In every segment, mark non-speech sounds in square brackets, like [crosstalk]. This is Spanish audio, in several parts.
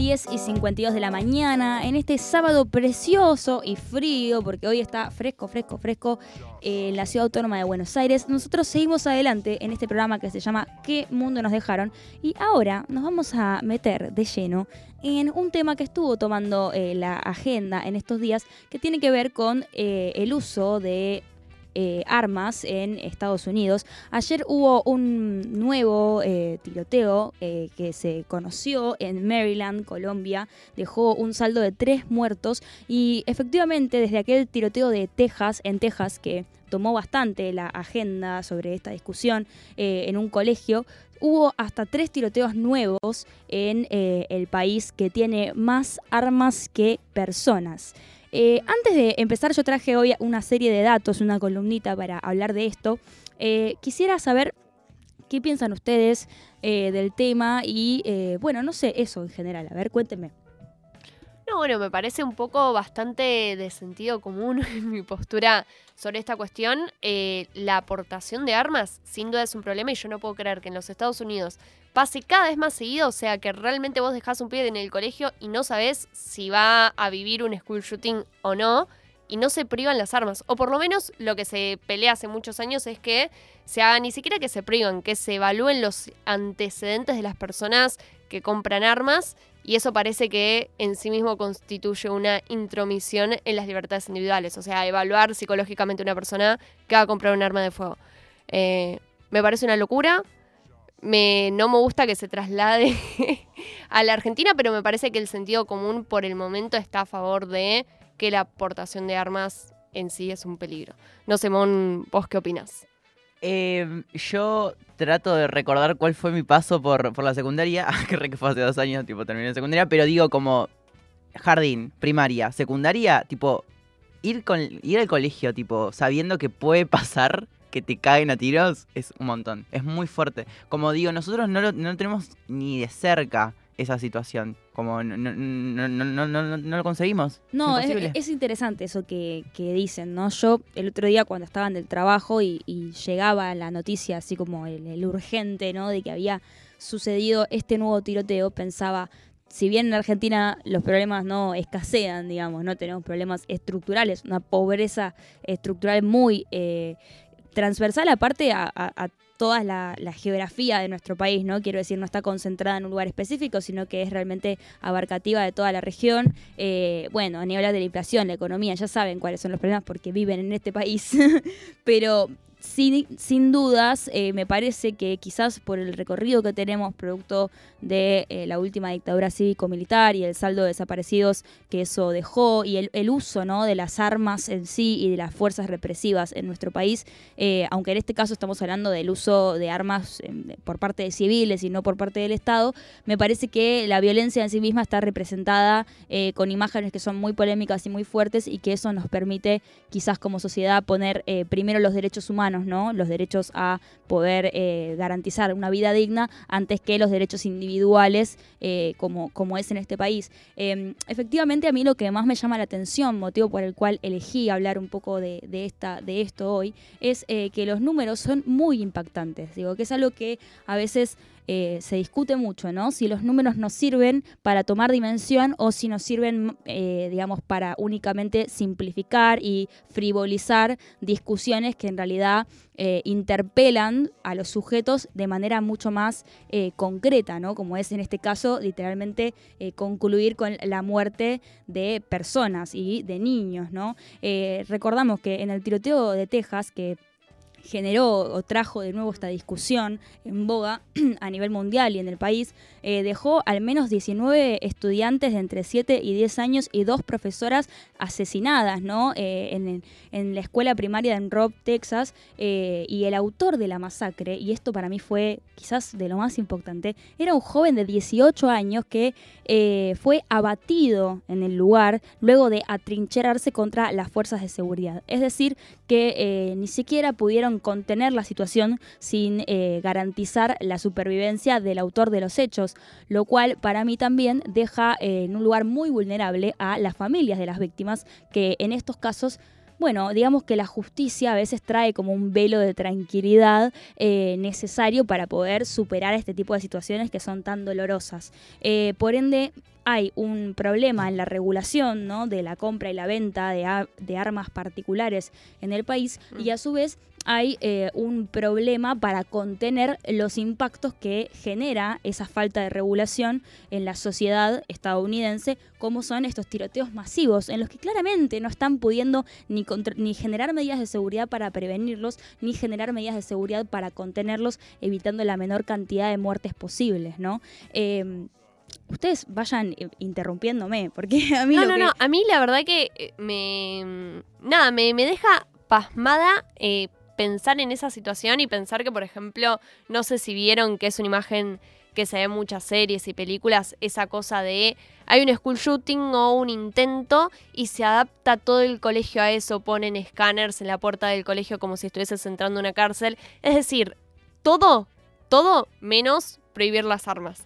10 y 52 de la mañana, en este sábado precioso y frío, porque hoy está fresco, fresco, fresco en la ciudad autónoma de Buenos Aires. Nosotros seguimos adelante en este programa que se llama ¿Qué mundo nos dejaron? Y ahora nos vamos a meter de lleno en un tema que estuvo tomando eh, la agenda en estos días, que tiene que ver con eh, el uso de eh, armas en Estados Unidos. Ayer hubo un nuevo eh, tiroteo eh, que se conoció en Maryland, Colombia. Dejó un saldo de tres muertos y efectivamente desde aquel tiroteo de Texas, en Texas, que tomó bastante la agenda sobre esta discusión en un colegio, hubo hasta tres tiroteos nuevos en el país que tiene más armas que personas. Eh, antes de empezar, yo traje hoy una serie de datos, una columnita para hablar de esto. Eh, quisiera saber qué piensan ustedes eh, del tema y, bueno, no sé, eso en general. A ver, cuéntenme. No, bueno, me parece un poco bastante de sentido común [laughs] mi postura sobre esta cuestión. la aportación de armas, sin duda, es un problema y yo no puedo creer que en los Estados Unidos pase cada vez más seguido, o sea que realmente vos dejás un pie en el colegio y no sabés si va a vivir un school shooting o no, y no se privan las armas. O por lo menos lo que se pelea hace muchos años es que se haga ni siquiera que se privan, que se evalúen los antecedentes de las personas que compran armas, y eso parece que en sí mismo constituye una intromisión en las libertades individuales, o sea, evaluar psicológicamente a una persona que va a comprar un arma de fuego. Eh, me parece una locura, me, no me gusta que se traslade [laughs] a la Argentina, pero me parece que el sentido común por el momento está a favor de que la aportación de armas en sí es un peligro. No sé, Mon, ¿vos qué opinas? Em, yo trato de recordar cuál fue mi paso por, por la secundaria, [laughs] que re que fue hace dos años, tipo terminé en secundaria, pero digo como jardín, primaria, secundaria, tipo ir, con, ir al colegio, tipo sabiendo que puede pasar que te caen a tiros es un montón. Es muy fuerte. Como digo, nosotros no, lo, no tenemos ni de cerca esa situación. Como no, no, no, no, no lo conseguimos. No, es, interesante eso que, que, dicen, ¿no? Yo el otro día cuando estaba en el trabajo y, llegaba la noticia así como el, el, urgente, ¿no? De que había sucedido este nuevo tiroteo, pensaba, si bien en Argentina los problemas no escasean, digamos, no tenemos problemas estructurales, una pobreza estructural muy eh, transversal aparte a, toda la, geografía de nuestro país, ¿no? Quiero decir, no está concentrada en un lugar específico, sino que es realmente abarcativa de toda la región. Eh, bueno, a nivel de la inflación, la economía, ya saben cuáles son los problemas porque viven en este país, [laughs] pero sin, sin dudas, eh, me parece que quizás por el recorrido que tenemos producto de eh, la última dictadura cívico-militar y el saldo de desaparecidos que eso dejó y el, uso ¿no? de las armas en sí y de las fuerzas represivas en nuestro país, eh, aunque en este caso estamos hablando del uso de armas por parte de civiles y no por parte del Estado, me parece que la violencia en sí misma está representada con imágenes que son muy polémicas y muy fuertes y que eso nos permite quizás como sociedad poner primero los derechos humanos Los derechos a poder eh, garantizar una vida digna antes que los derechos individuales eh, como, como es en este país. Em, efectivamente, a mí lo que más me llama la atención, motivo por el cual elegí hablar un poco de, esta, de esto hoy, es eh, que los números son muy impactantes. Digo, que es algo que a veces eh, se discute mucho, ¿no? Si los números nos sirven para tomar dimensión o si nos sirven, eh, digamos, para únicamente simplificar y frivolizar discusiones que en realidad eh, interpelan a los sujetos de manera mucho más concreta, ¿no? Como es en este caso, literalmente, concluir con la muerte de personas y de niños, ¿no? recordamos que en el tiroteo de Texas, que generó o trajo de nuevo esta discusión en boga [clears throat] a nivel mundial y en el país, eh, dejó al menos 19 estudiantes de entre 7 y 10 años y dos profesoras asesinadas ¿no? Eh, en, en, la escuela primaria en Robb, Texas, eh, y el autor de la masacre, y esto para mí fue quizás de lo más importante, era un joven de 18 años que fue abatido en el lugar luego de atrincherarse contra las fuerzas de seguridad. Es decir, que ni siquiera pudieron contener la situación sin eh, garantizar la supervivencia del autor de los hechos, lo cual para mí también deja eh, en un lugar muy vulnerable a las familias de las víctimas que en estos casos bueno, digamos que la justicia a veces trae como un velo de tranquilidad eh, necesario para poder superar este tipo de situaciones que son tan dolorosas. por ende, hay un problema en la regulación ¿no? de la compra y la venta de, armas particulares en el país Mm. y a su vez hay eh, un problema para contener los impactos que genera esa falta de regulación en la sociedad estadounidense, como son estos tiroteos masivos, en los que claramente no están pudiendo ni, contra- ni generar medidas de seguridad para prevenirlos, ni generar medidas de seguridad para contenerlos, evitando la menor cantidad de muertes posibles, ¿no? Eh, ustedes vayan interrumpiéndome, porque [laughs] a mí No, lo no, que- no. A mí la verdad que eh, me. Nada, me, me deja pasmada eh, pensar en esa situación y pensar que, por ejemplo, no sé si vieron que es una imagen que se ve en muchas series y películas, esa cosa de hay un school shooting o un intento y se adapta todo el colegio a eso, ponen escáneres en la puerta del colegio como si estuvieses entrando a una cárcel. Es decir, todo, todo menos prohibir las armas.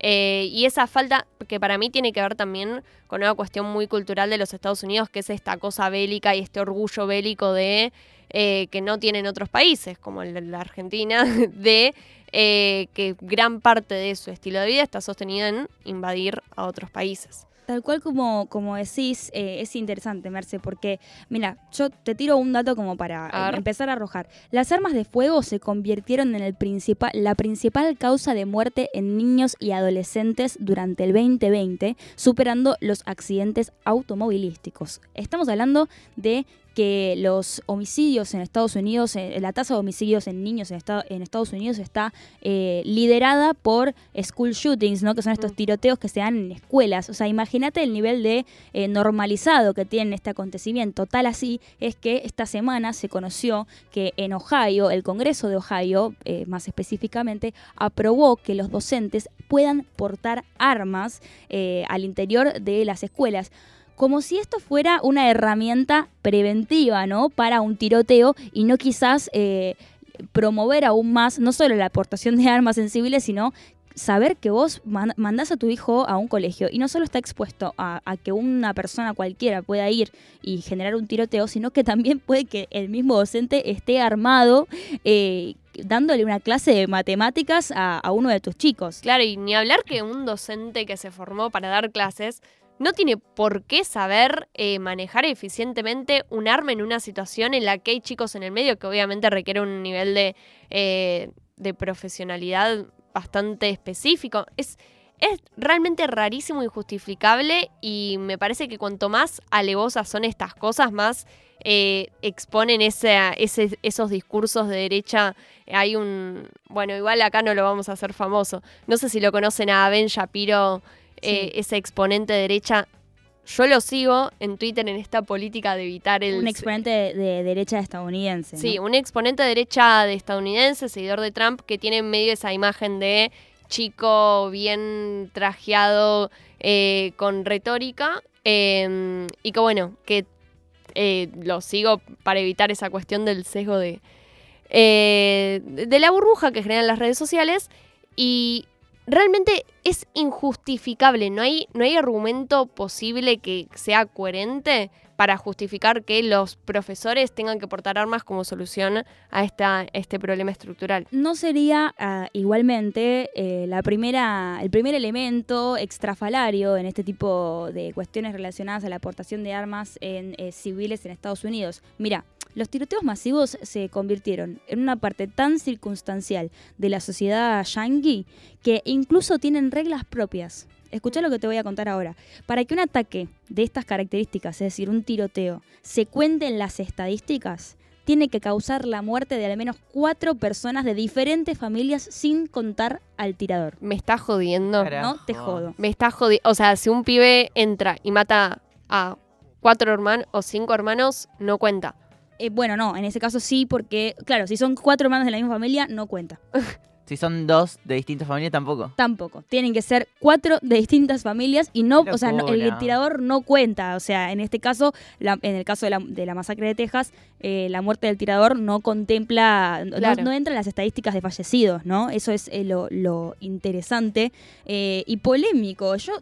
Eh, y esa falta, que para mí tiene que ver también con una cuestión muy cultural de los Estados Unidos, que es esta cosa bélica y este orgullo bélico de eh, que no tienen otros países, como la Argentina, [laughs] de eh, que gran parte de su estilo de vida está sostenido en invadir a otros países. Tal cual como, como decís, eh, es interesante, Merce, porque, mira, yo te tiro un dato como para eh, ver. empezar a arrojar. Las armas de fuego se convirtieron en el principal, la principal causa de muerte en niños y adolescentes durante el 2020, superando los accidentes automovilísticos. Estamos hablando de que los homicidios en Estados Unidos, eh, la tasa de homicidios en niños en, Estado- en Estados Unidos está eh, liderada por school shootings, ¿no? que son estos Mm. tiroteos que se dan en escuelas. O sea, imagínate el nivel de eh, normalizado que tiene este acontecimiento. Tal así es que esta semana se conoció que en Ohio, el Congreso de Ohio, eh, más específicamente, aprobó que los docentes puedan portar armas eh, al interior de las escuelas como si esto fuera una herramienta preventiva, ¿no? Para un tiroteo y no quizás eh, promover aún más, no solo la aportación de armas en civiles, sino saber que vos man- mandás a tu hijo a un colegio y no solo está expuesto a, a que una persona cualquiera pueda ir y generar un tiroteo, sino que también puede que el mismo docente esté armado eh, dándole una clase de matemáticas a, a uno de tus chicos. Claro, y ni hablar que un docente que se formó para dar clases no tiene por qué saber eh, manejar eficientemente un arma en una situación en la que hay chicos en el medio que obviamente requiere un nivel de, eh, de profesionalidad bastante específico. Es, es realmente rarísimo, injustificable y me parece que cuanto más alevosas son estas cosas, más eh, exponen esos discursos de derecha. Hay un... Bueno, igual acá no lo vamos a hacer famoso. No sé si lo conocen a Ben Shapiro, eh, ese exponente de derecha. Yo lo sigo en Twitter en esta política de evitar el... Un exponente de, de derecha estadounidense. ¿no? Sí, un exponente de derecha de estadounidense, seguidor de Trump, que tiene en medio esa imagen de chico bien trajeado eh, con retórica. eh, y que bueno, que eh, lo sigo para evitar esa cuestión del sesgo de, de la burbuja que generan las redes sociales. Y realmente es injustificable. No hay, no hay argumento posible que sea coherente para justificar que los profesores tengan que portar armas como solución a esta, este problema estructural. No sería ah, igualmente eh, la primera, el primer elemento extrafalario en este tipo de cuestiones relacionadas a la aportación de armas en eh, civiles en Estados Unidos. Mira, los tiroteos masivos se convirtieron en una parte tan circunstancial de la sociedad yankee que incluso tienen reglas propias. Escucha lo que te voy a contar ahora. Para que un ataque de estas características, es decir, un tiroteo, se cuente en las estadísticas, tiene que causar la muerte de al menos cuatro personas de diferentes familias sin contar al tirador. Me está jodiendo. Carajo. No te jodo. Me está jodiendo. O sea, si un pibe entra y mata a cuatro hermanos o cinco hermanos, no cuenta. Eh, bueno, no, en ese caso sí, porque, claro, si son cuatro hermanos de la misma familia, no cuenta. Si son dos de distintas familias, tampoco. Tampoco. Tienen que ser cuatro de distintas familias y no, o sea, no- el tirador no cuenta. O sea, en este caso, la- en el caso de la, de la masacre de Texas, eh, la muerte del tirador no contempla, no- no, entra en las estadísticas de fallecidos, ¿no? Eso es eh, lo, lo interesante eh, y polémico. Yo.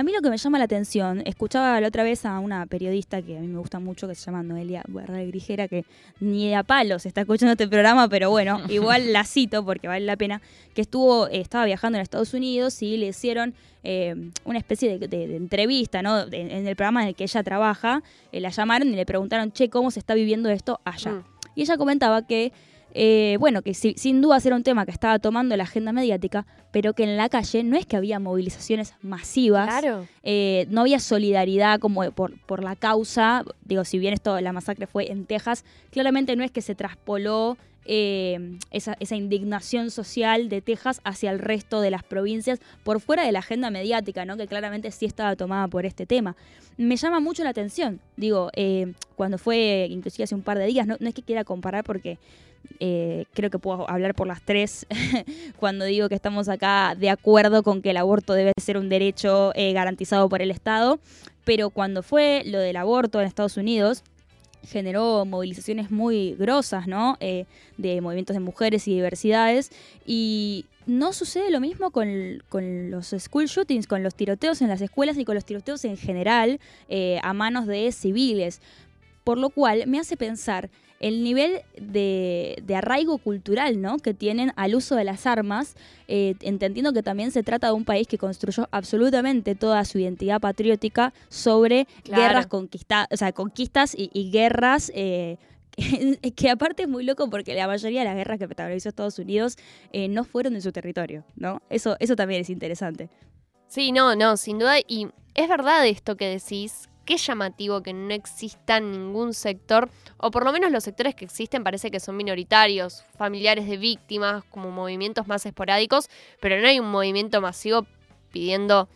A mí lo que me llama la atención, escuchaba la otra vez a una periodista que a mí me gusta mucho, que se llama Noelia Barral Grijera, que ni a palos está escuchando este programa, pero bueno, [laughs] igual la cito porque vale la pena, que estuvo, eh, estaba viajando en Estados Unidos y le hicieron eh, una especie de, entrevista, ¿no? en el programa en el que ella trabaja, eh, la llamaron y le preguntaron, che, ¿cómo se está viviendo esto allá? Mm. Y ella comentaba que eh, bueno, que sin duda era un tema que estaba tomando la agenda mediática, pero que en la calle no es que había movilizaciones masivas, claro. Eh, no había solidaridad como por, por la causa, digo, si bien esto, la masacre fue en Texas, claramente no es que se traspoló eh, esa, indignación social de Texas hacia el resto de las provincias por fuera de la agenda mediática, ¿no? que claramente sí estaba tomada por este tema. Me llama mucho la atención, digo, cuando fue, inclusive hace un par de días, no, no es que quiera comparar porque eh, creo que puedo hablar por las tres [laughs] cuando digo que estamos acá de acuerdo con que el aborto debe ser un derecho eh, garantizado por el Estado, pero cuando fue lo del aborto en Estados Unidos, generó movilizaciones muy grosas, ¿no? Eh, de movimientos de mujeres y diversidades. Y no sucede lo mismo con, con, los school shootings, con los tiroteos en las escuelas y con los tiroteos en general a manos de civiles. Por lo cual me hace pensar el nivel de, arraigo cultural ¿no? que tienen al uso de las armas, eh, entendiendo que también se trata de un país que construyó absolutamente toda su identidad patriótica sobre guerras conquistadas, o sea, conquistas y, guerras. Eh, [laughs] que, aparte es muy loco porque la mayoría de las guerras que protagonizó Estados Unidos eh, no fueron en su territorio, ¿no? Eso, eso también es interesante. Sí, no, no, sin duda. Y es verdad esto que decís, qué llamativo que no exista ningún sector, o por lo menos los sectores que existen parece que son minoritarios, familiares de víctimas, como movimientos más esporádicos, pero no hay un movimiento masivo pidiendo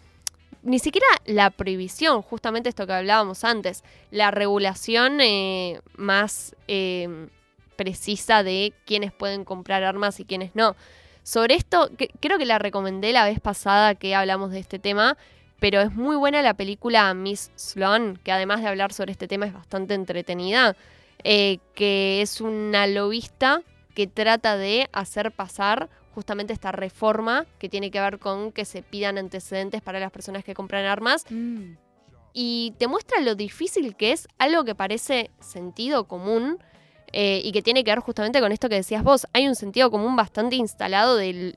ni siquiera la prohibición, justamente esto que hablábamos antes, la regulación eh, más eh, precisa de quiénes pueden comprar armas y quiénes no. Sobre esto, creo que la recomendé la vez pasada que hablamos de este tema, pero es muy buena la película Miss Sloan, que además de hablar sobre este tema es bastante entretenida, eh, que es una lobista que trata de hacer pasar justamente esta reforma que tiene que ver con que se pidan antecedentes para las personas que compran armas. Mm. Y te muestra lo difícil que es algo que parece sentido común eh, y que tiene que ver justamente con esto que decías vos. Hay un sentido común bastante instalado del,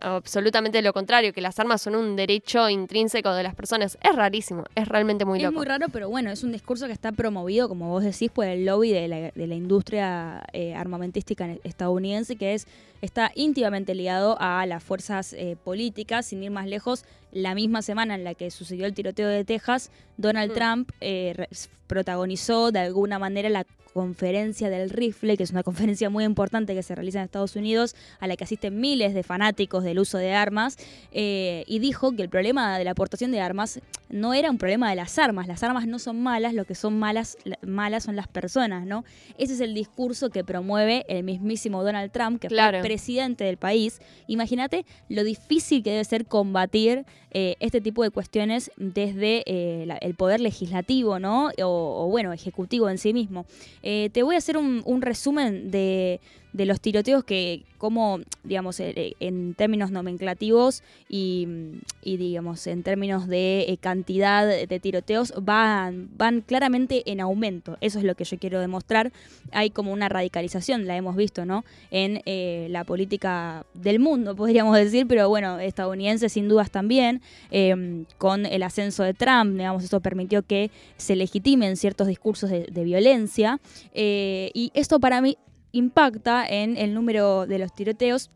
absolutamente lo contrario, que las armas son un derecho intrínseco de las personas. Es rarísimo, es realmente muy loco. Es muy raro, pero bueno, es un discurso que está promovido, como vos decís, por el lobby de la, industria eh, armamentística estadounidense, que es está íntimamente ligado a las fuerzas eh, políticas, sin ir más lejos. La misma semana en la que sucedió el tiroteo de Texas, Donald mm. Trump eh, protagonizó de alguna manera la conferencia del rifle, que es una [laughs] conferencia muy importante que se realiza en Estados Unidos, a la que asisten miles de fanáticos del uso de armas, eh, y dijo que el problema de la aportación de armas no era un problema de las armas, las armas no son malas, lo que son malas, malas son las personas, ¿no? Ese es el discurso que promueve el mismísimo Donald Trump, que fue presidente del país. Imagínate lo difícil que debe ser combatir eh, este tipo de cuestiones desde eh, el poder legislativo, ¿no? O, bueno, ejecutivo en sí mismo. Eh, te voy a hacer un resumen de de los tiroteos que, como, digamos, eh, eh, en términos nomenclativos y, digamos, en términos de eh, cantidad de tiroteos, van, van claramente en aumento. Eso es lo que yo quiero demostrar. Hay como una radicalización, la hemos visto, ¿no? En la política del mundo, podríamos decir, pero bueno, estadounidense sin dudas también, em, con el ascenso de Trump, digamos, eso permitió que se legitimen ciertos discursos de, de violencia. y esto para mí impacta en el número de los tiroteos.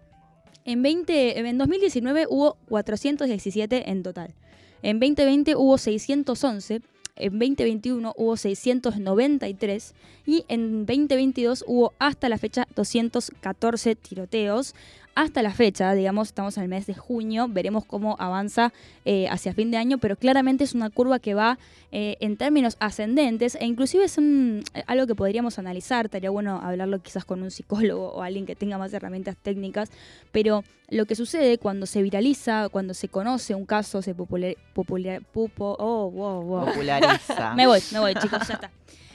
En, 20, en 2019 hubo 417 en total. En 2020 hubo 611. En 2021 hubo 693 y en 2022 hubo hasta la fecha 214 tiroteos hasta la fecha, digamos, estamos en el mes de junio, veremos cómo avanza eh, hacia fin de año, pero claramente es una curva que va eh, en términos ascendentes e inclusive es un, eh, algo que podríamos analizar, estaría bueno hablarlo quizás con un psicólogo o alguien que tenga más herramientas técnicas, pero lo que sucede cuando se viraliza, cuando se conoce un caso, se popular, popular, oh, populariza. [laughs] me voy, me voy chicos, ya está.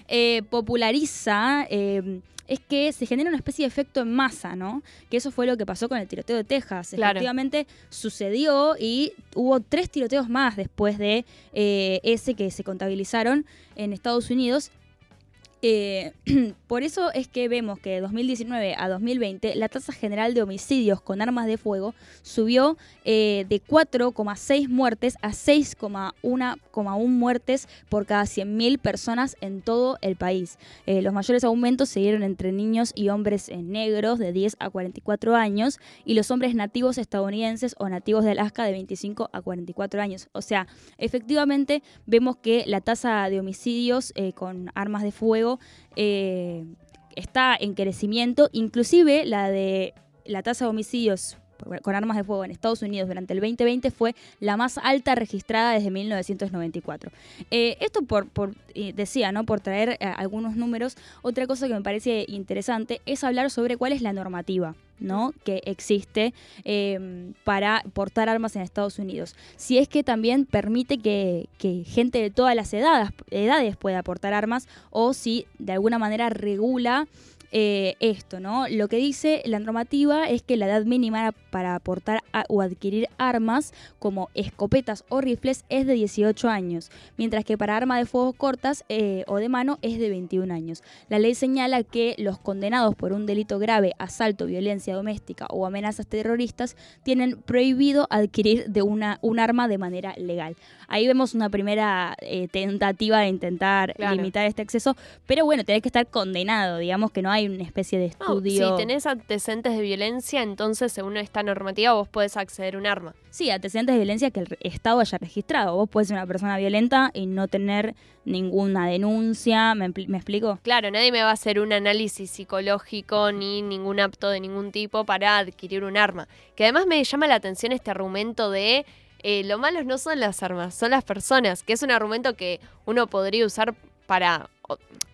Eh, populariza eh, es que se genera una especie de efecto en masa, ¿no? Que eso fue lo que pasó con el tiroteo de Texas. Claro. Efectivamente sucedió y hubo tres tiroteos más después de eh, ese que se contabilizaron en Estados Unidos. Eh, [clears throat] por eso es que vemos que de 2019 a 2020 la tasa general de homicidios con armas de fuego subió eh, de 4,6 muertes a 6,1 muertes por cada 100.000 personas en todo el país. Eh, los mayores aumentos se dieron entre niños y hombres negros de 10 a 44 años y los hombres nativos estadounidenses o nativos de Alaska de 25 a 44 años. O sea, efectivamente vemos que la tasa de homicidios con armas de fuego eh, está en crecimiento, inclusive la de la tasa de homicidios con armas de fuego en Estados Unidos durante el 2020 fue la más alta registrada desde 1994. Eh, esto por, eh, decía, ¿no? Por traer algunos números. Otra cosa que me parece interesante es hablar sobre cuál es la normativa. ¿No? que existe eh, para portar armas en Estados Unidos. Si es que también permite que, que gente de todas las edades, edades pueda portar armas o si de alguna manera regula eh, esto, ¿no? Lo que dice la normativa es que la edad mínima para aportar o adquirir armas como escopetas o rifles es de 18 años, mientras que para armas de fuego cortas eh, o de mano es de 21 años. La ley señala que los condenados por un delito grave, asalto, violencia doméstica o amenazas terroristas tienen prohibido adquirir de una, un arma de manera legal. Ahí vemos una primera eh, tentativa de intentar Claro. limitar este acceso, pero bueno, tenés que estar condenado, digamos que no hay una especie de No, estudio. si tenés antecedentes de violencia, entonces según esta normativa vos podés acceder a un arma. Sí, antecedentes de violencia que el Estado haya registrado. Vos podés ser una persona violenta y no tener ninguna denuncia, ¿me, empli- me explico? Claro, nadie me va a hacer un análisis psicológico ni ningún apto de ningún tipo para adquirir un arma. Que además me llama la atención este argumento de eh, lo malo no son las armas, son las personas, que es un argumento que uno podría usar para,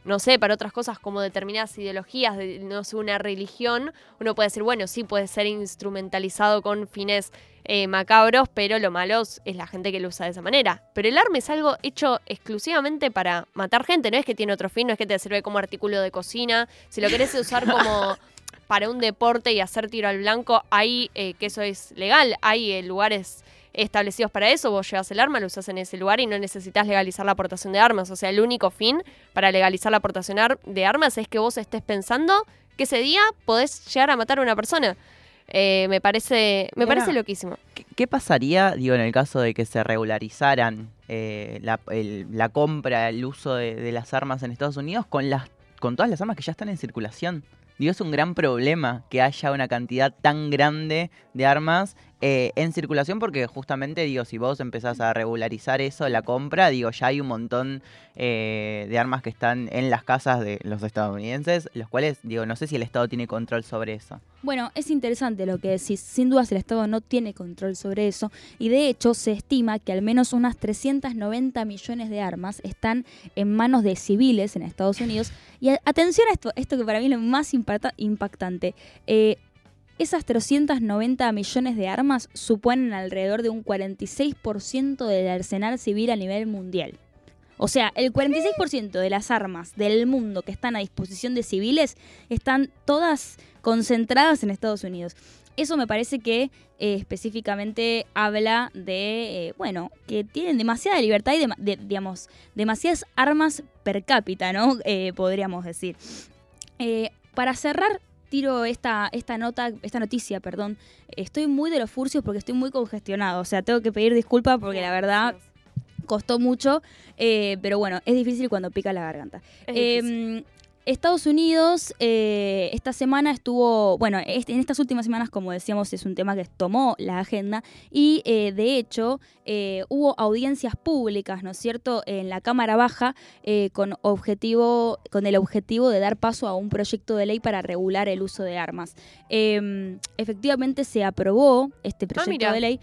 no sé, para otras cosas como determinadas ideologías, de, no sé, una religión. Uno puede decir, bueno, sí, puede ser instrumentalizado con fines eh, macabros, pero lo malo es la gente que lo usa de esa manera. Pero el arma es algo hecho exclusivamente para matar gente, no es que tiene otro fin, no es que te sirve como artículo de cocina. Si lo querés usar como [laughs] para un deporte y hacer tiro al blanco, hay eh, que eso es legal, hay eh, lugares establecidos para eso, vos llevas el arma, lo usás en ese lugar y no necesitas legalizar la aportación de armas. O sea, el único fin para legalizar la aportación de armas es que vos estés pensando que ese día podés llegar a matar a una persona. Eh, me parece, me parece loquísimo. ¿Qué, qué pasaría, digo, en el caso de que se regularizaran eh, la, el- la compra, el uso de, de las armas en Estados Unidos con las con todas las armas que ya están en circulación? Digo, es un gran problema que haya una cantidad tan grande de armas eh, en circulación porque justamente, digo, si vos empezás a regularizar eso, la compra, digo, ya hay un montón eh, de armas que están en las casas de los estadounidenses, los cuales, digo, no sé si el Estado tiene control sobre eso. Bueno, es interesante lo que decís. Sin dudas el Estado no tiene control sobre eso y de hecho se estima que al menos unas 390 millones de armas están en manos de civiles en Estados Unidos. Y atención a esto, esto que para mí es lo más impacta- impactante. Eh, esas 390 millones de armas suponen alrededor de un 46% del arsenal civil a nivel mundial. O sea, el 46% de las armas del mundo que están a disposición de civiles están todas concentradas en Estados Unidos. Eso me parece que eh, específicamente habla de, eh, bueno, que tienen demasiada libertad y, digamos, demasiadas armas per cápita, ¿no? Eh, podríamos decir. Para cerrar, tiro esta, esta nota, esta noticia, perdón. Estoy muy de los furcios porque estoy muy congestionado. O sea, tengo que pedir disculpas porque la verdad costó mucho. eh, pero bueno, es difícil cuando pica la garganta. Eh, Estados Unidos eh, esta semana estuvo, bueno, en estas últimas semanas, como decíamos, es un tema que tomó la agenda y eh, de hecho eh, hubo audiencias públicas, ¿no es cierto?, en la Cámara Baja con, objetivo, con el objetivo de dar paso a un proyecto de ley para regular el uso de armas. Eh, efectivamente se aprobó este proyecto mira. de ley.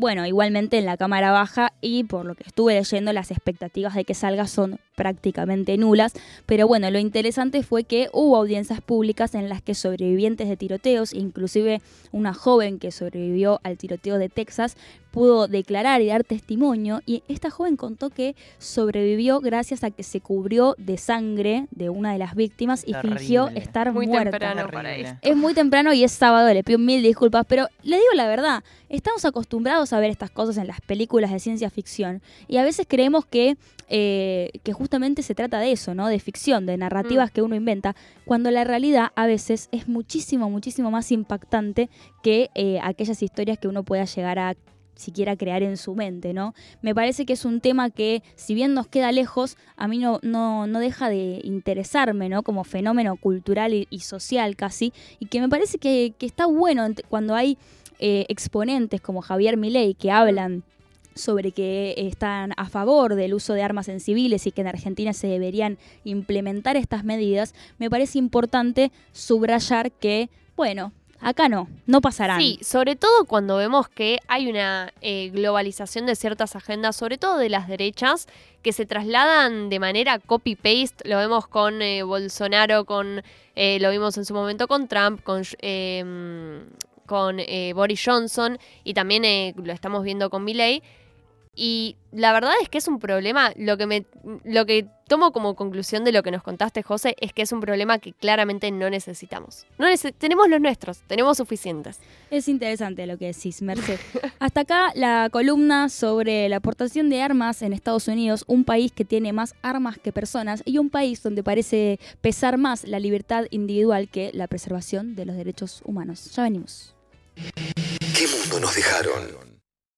Bueno, igualmente en la Cámara Baja y por lo que estuve leyendo, las expectativas de que salga son prácticamente nulas. Pero bueno, lo interesante fue que hubo audiencias públicas en las que sobrevivientes de tiroteos, inclusive una joven que sobrevivió al tiroteo de Texas, pudo declarar y dar testimonio y esta joven contó que sobrevivió gracias a que se cubrió de sangre de una de las víctimas y Terrible. fingió estar Muy muerta. temprano Terrible. para esto. Es muy temprano y es sábado, le pido mil disculpas, pero le digo la verdad, estamos acostumbrados a ver estas cosas en las películas de ciencia ficción y a veces creemos que, eh, que justamente se trata de eso, ¿no? De ficción, de narrativas que uno inventa, cuando la realidad a veces es muchísimo, muchísimo más impactante que eh, aquellas historias que uno pueda llegar a siquiera crear en su mente, ¿no? Me parece que es un tema que, si bien nos queda lejos, a mí no, no, no deja de interesarme, ¿no? Como fenómeno cultural y, social casi, y que me parece que, que está bueno cuando hay eh, exponentes como Javier Milei que hablan sobre que están a favor del uso de armas en civiles y que en Argentina se deberían implementar estas medidas, me parece importante subrayar que, bueno, acá no, no pasarán. Sí, sobre todo cuando vemos que hay una eh, globalización de ciertas agendas, sobre todo de las derechas, que se trasladan de manera copy-paste. Lo vemos con eh, Bolsonaro, con eh, lo vimos en su momento con Trump, con, eh, con eh, Boris Johnson y también eh, lo estamos viendo con Milley. Y la verdad es que es un problema, lo que me lo que tomo como conclusión de lo que nos contaste, José, es que es un problema que claramente no necesitamos. No nece- tenemos los nuestros, tenemos suficientes. Es interesante lo que decís, Merced. [laughs] Hasta acá la columna sobre la aportación de armas en Estados Unidos, un país que tiene más armas que personas y un país donde parece pesar más la libertad individual que la preservación de los derechos humanos. Ya venimos. ¿Qué mundo nos dejaron?